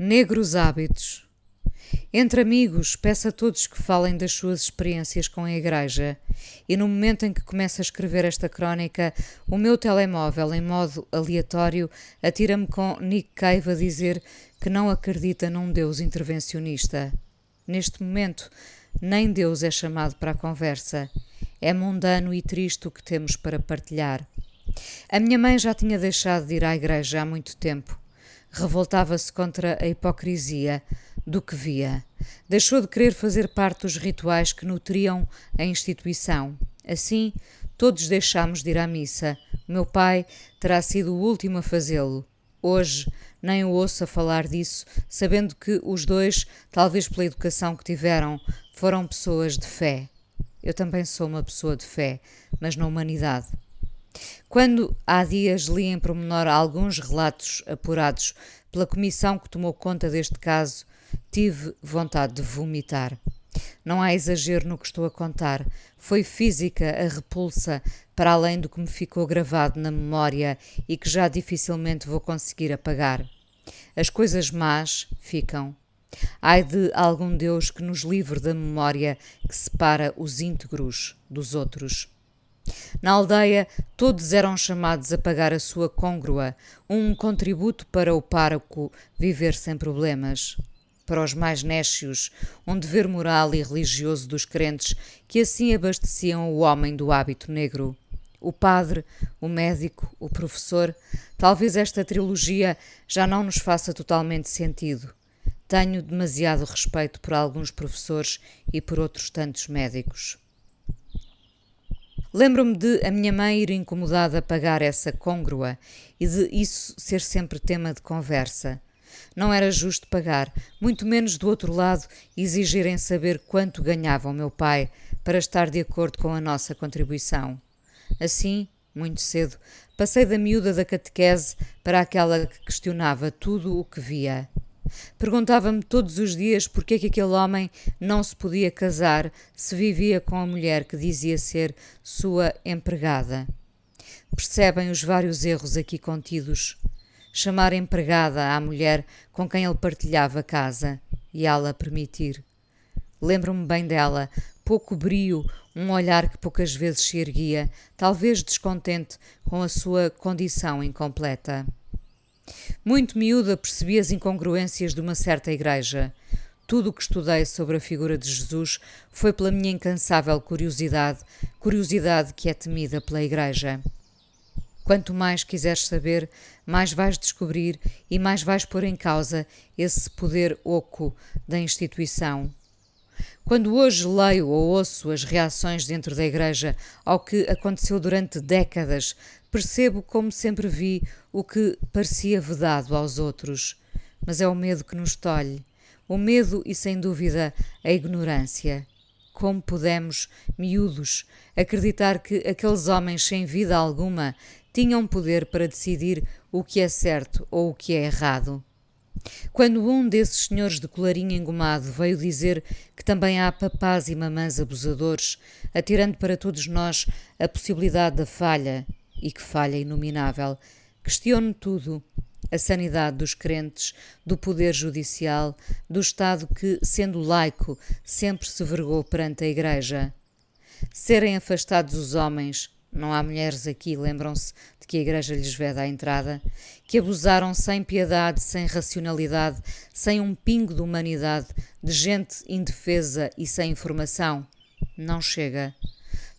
Negros hábitos. Entre amigos, peço a todos que falem das suas experiências com a Igreja, e no momento em que começo a escrever esta crónica, o meu telemóvel, em modo aleatório, atira-me com Nick Cave a dizer que não acredita num Deus intervencionista. Neste momento, nem Deus é chamado para a conversa. É mundano e triste o que temos para partilhar. A minha mãe já tinha deixado de ir à igreja há muito tempo revoltava-se contra a hipocrisia do que via. Deixou de querer fazer parte dos rituais que nutriam a instituição. Assim, todos deixámos de ir à missa. Meu pai terá sido o último a fazê-lo. Hoje, nem o ouço a falar disso, sabendo que os dois, talvez pela educação que tiveram, foram pessoas de fé. Eu também sou uma pessoa de fé, mas na humanidade. Quando há dias li em promenor alguns relatos apurados pela comissão que tomou conta deste caso, tive vontade de vomitar. Não há exagero no que estou a contar. Foi física a repulsa, para além do que me ficou gravado na memória e que já dificilmente vou conseguir apagar. As coisas más ficam. Ai de algum Deus que nos livre da memória que separa os íntegros dos outros. Na aldeia, todos eram chamados a pagar a sua congrua, um contributo para o pároco viver sem problemas. Para os mais nécios, um dever moral e religioso dos crentes que assim abasteciam o homem do hábito negro. O padre, o médico, o professor, talvez esta trilogia já não nos faça totalmente sentido. Tenho demasiado respeito por alguns professores e por outros tantos médicos. Lembro-me de a minha mãe ir incomodada a pagar essa congrua e de isso ser sempre tema de conversa. Não era justo pagar, muito menos do outro lado exigirem saber quanto ganhava o meu pai para estar de acordo com a nossa contribuição. Assim, muito cedo, passei da miúda da catequese para aquela que questionava tudo o que via. Perguntava-me todos os dias por que aquele homem não se podia casar se vivia com a mulher que dizia ser sua empregada. Percebem os vários erros aqui contidos. Chamar empregada à mulher com quem ele partilhava casa e ela permitir. Lembro-me bem dela, pouco brio, um olhar que poucas vezes se erguia, talvez descontente com a sua condição incompleta. Muito miúda percebi as incongruências de uma certa igreja. Tudo o que estudei sobre a figura de Jesus foi pela minha incansável curiosidade, curiosidade que é temida pela igreja. Quanto mais quiseres saber, mais vais descobrir e mais vais pôr em causa esse poder oco da instituição. Quando hoje leio ou ouço as reações dentro da Igreja ao que aconteceu durante décadas, percebo como sempre vi o que parecia vedado aos outros. Mas é o medo que nos tolhe, o medo e, sem dúvida, a ignorância. Como podemos, miúdos, acreditar que aqueles homens sem vida alguma tinham poder para decidir o que é certo ou o que é errado? Quando um desses senhores de colarinho engomado veio dizer que também há papás e mamãs abusadores, atirando para todos nós a possibilidade da falha, e que falha inominável, questiono tudo. A sanidade dos crentes, do poder judicial, do Estado que, sendo laico, sempre se vergou perante a Igreja. Serem afastados os homens, não há mulheres aqui, lembram-se de que a Igreja lhes veda a entrada, que abusaram sem piedade, sem racionalidade, sem um pingo de humanidade, de gente indefesa e sem informação. Não chega.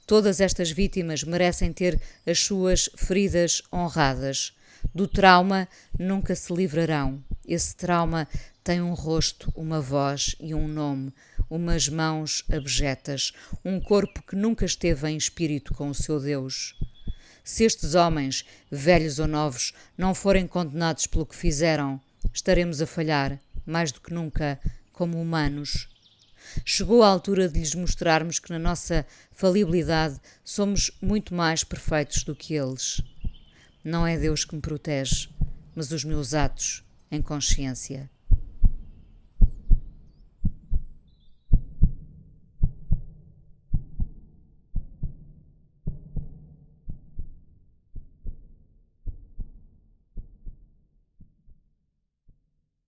Todas estas vítimas merecem ter as suas feridas honradas. Do trauma nunca se livrarão. Esse trauma tem um rosto, uma voz e um nome, umas mãos abjetas, um corpo que nunca esteve em espírito com o seu Deus. Se estes homens, velhos ou novos, não forem condenados pelo que fizeram, estaremos a falhar, mais do que nunca, como humanos. Chegou a altura de lhes mostrarmos que na nossa falibilidade somos muito mais perfeitos do que eles. Não é Deus que me protege, mas os meus atos em consciência.